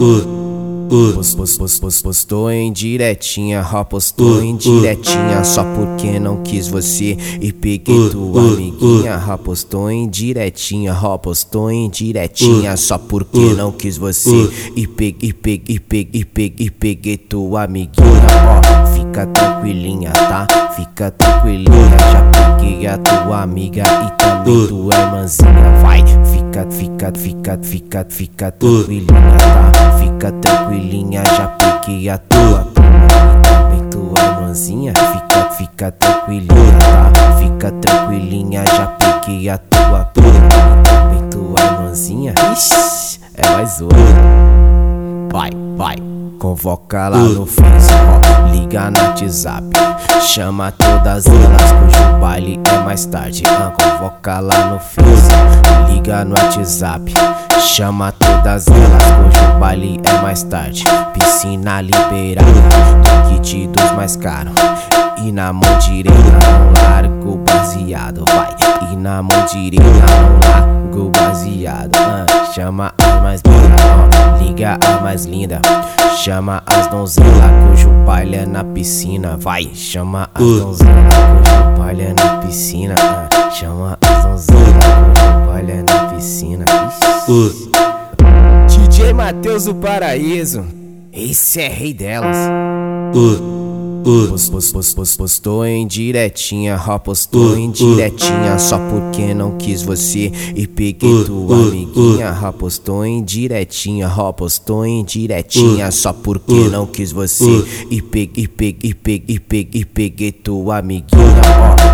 Uh, uh. Post, post, post, post, postou em diretinha, ó, postou em diretinha Só porque não quis você e peguei tua amiguinha Ó, postou em diretinha, ó, postou em diretinha Só porque não quis você e peguei, peguei, peguei, peguei, peguei tua amiguinha Ó, fica tranquilinha, tá? Fica tranquilinha, já peguei a tua amiga e também tua irmãzinha Vai, fica, fica, fica, fica, fica tranquilinha, tá? Fica tranquilinha, já peguei a tua também tua irmãzinha. Fica, fica tranquilinha, tá? Fica tranquilinha, já peguei a tua também tua irmãzinha. Ixi, é mais outra. Vai, vai. Convoca lá no Face, ó, liga no WhatsApp. Chama todas elas, cujo baile é mais tarde. Ah, convoca lá no Face, liga no WhatsApp. Chama todas elas, cujo baile é mais tarde. Piscina liberada, do kit dos mais caros. E na mão direita não largo baseado, vai. E na mão direita não largo baseado. Ah, chama as mais lindas, liga a mais linda. Chama as donzelas, cujo baile é na piscina, vai. Chama as donzelas, cujo baile é na piscina. Ah, chama as donzelas, cujo baile é na piscina. Ixi. DJ Matheus do Paraíso, esse é rei delas. Post, post, post, post, postou em diretinha, ó, postou em diretinha Só porque não quis você e peguei tua amiguinha Ó, postou em diretinha, ó, postou em diretinha Só porque não quis você e peguei, peguei, peguei, peguei, peguei tua amiguinha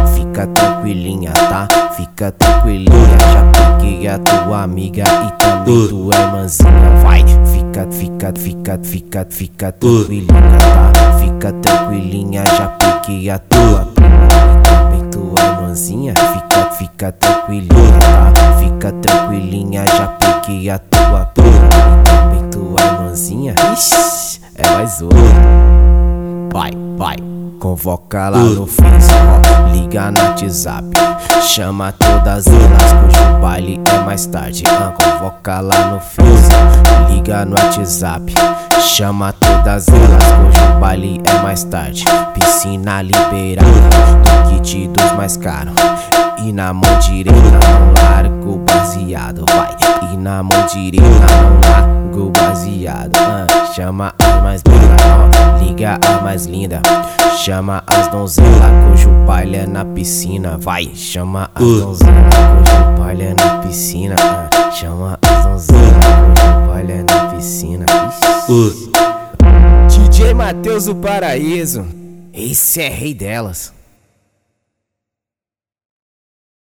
Ó, fica tranquilinha, tá? Fica tranquilinha, já peguei a tua amiga e também tua irmãzinha Vai, fica, fica, fica, fica, fica tranquilinha, tá? Fica tranquilinha, já peguei a tua prima e também tua irmãzinha. Fica, fica tranquilinha, tá? Fica tranquilinha, já peguei a tua prima e também tua irmãzinha. Ixi, é mais outra. Vai, vai. Convoca lá no Face, ó, liga no WhatsApp. Chama todas elas, cujo baile é mais tarde. Ah, convoca lá no Face, liga no WhatsApp. Chama todas elas, cujo baile é mais tarde. Piscina liberada, do kit dos mais caros. E na mão direita não largo baseado, vai. E na mão direita não largo baseado. Ah, chama as mais lindas, ó, liga a mais linda. Chama as donzelas, cujo baile é na piscina, vai. Chama as donzelas, cujo baile é na piscina. Ah, chama as donzelas, cujo baile é na piscina. Ixi. DJ Matheus do Paraíso, esse é rei delas.